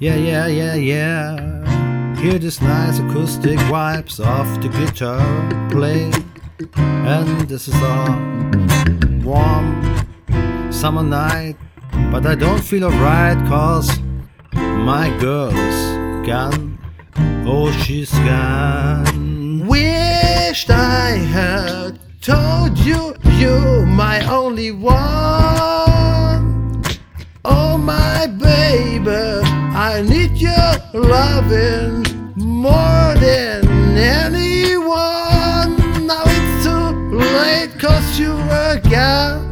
Yeah, yeah, yeah, yeah. Hear this nice acoustic wipes off the guitar playing. And this is a warm summer night. But I don't feel alright cause my girl is gone. Oh, she's gone. Wished I had told you you my only one. Loving more than anyone. Now it's too late cause you were gone.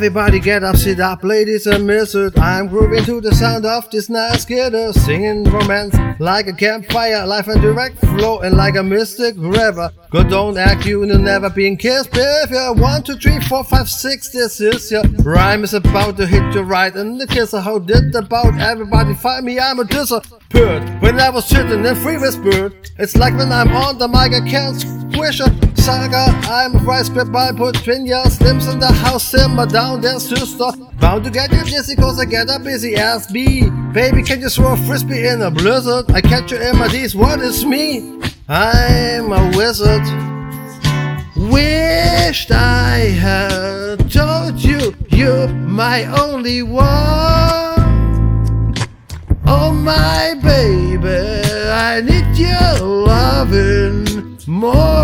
Everybody get up, sit up, ladies and misses. I'm grooving to the sound of this nice guitar, uh, singing romance like a campfire, life and direct flow, and like a mystic river. Good, don't act you know never been kissed. If you one, two, three, four, five, six, this is your rhyme is about to hit you right and the kisser. How did about everybody find me? I'm a disappeared when I was sitting in free whispered. It's like when I'm on the mic, I can't squish a saga. I'm a rice spit by your slims in the house, simmer down their sister. Bound to get you dizzy cause I get a busy ass bee. Baby, can you throw a frisbee in a blizzard? I catch you in my D's, what is me? I'm a wizard. Wished I had told you you're my only one. Oh my baby, I need your loving more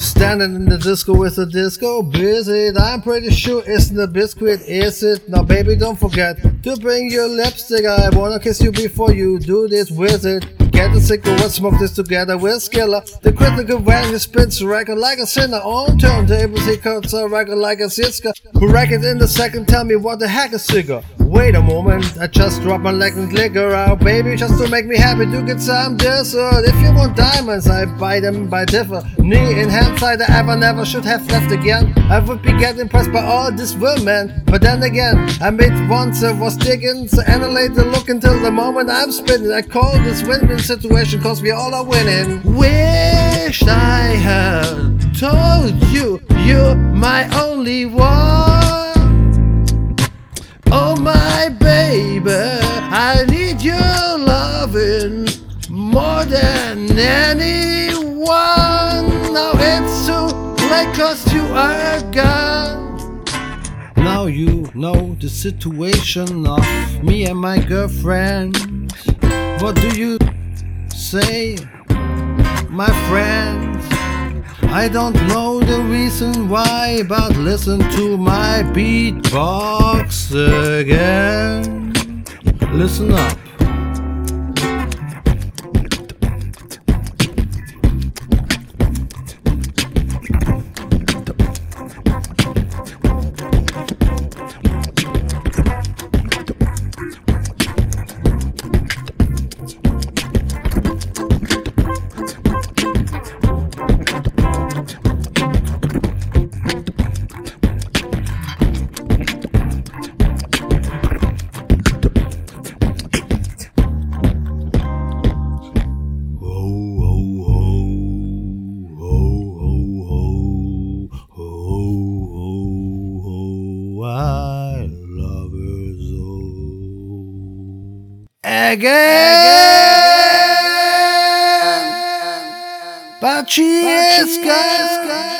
Standing in the disco with the disco visit. I'm pretty sure it's the biscuit, is it? Now, baby, don't forget to bring your lipstick. I wanna kiss you before you do this visit. Get the cigarette, smoke this together with Skiller. The critical value spits record like a sinner on turntables. He cuts a record like a Siska. Who it in the second? Tell me what the heck is cigar? Wait a moment, I just dropped my leg and liquor out, baby, just to make me happy to get some dessert. If you want diamonds, I buy them by differ. Knee in hand side, I ever never should have left again. I would be getting impressed by all this women, but then again, I made once I was digging, so analyze the look until the moment I'm spinning. I call this win-win situation, cause we all are winning. Wish I had told you you're my only one. I need your loving more than anyone. Now it's too late cause you are gone. Now you know the situation of me and my girlfriend. What do you say, my friend? I don't know the reason why, but listen to my beatbox again. Listen up. Again, but she is gone.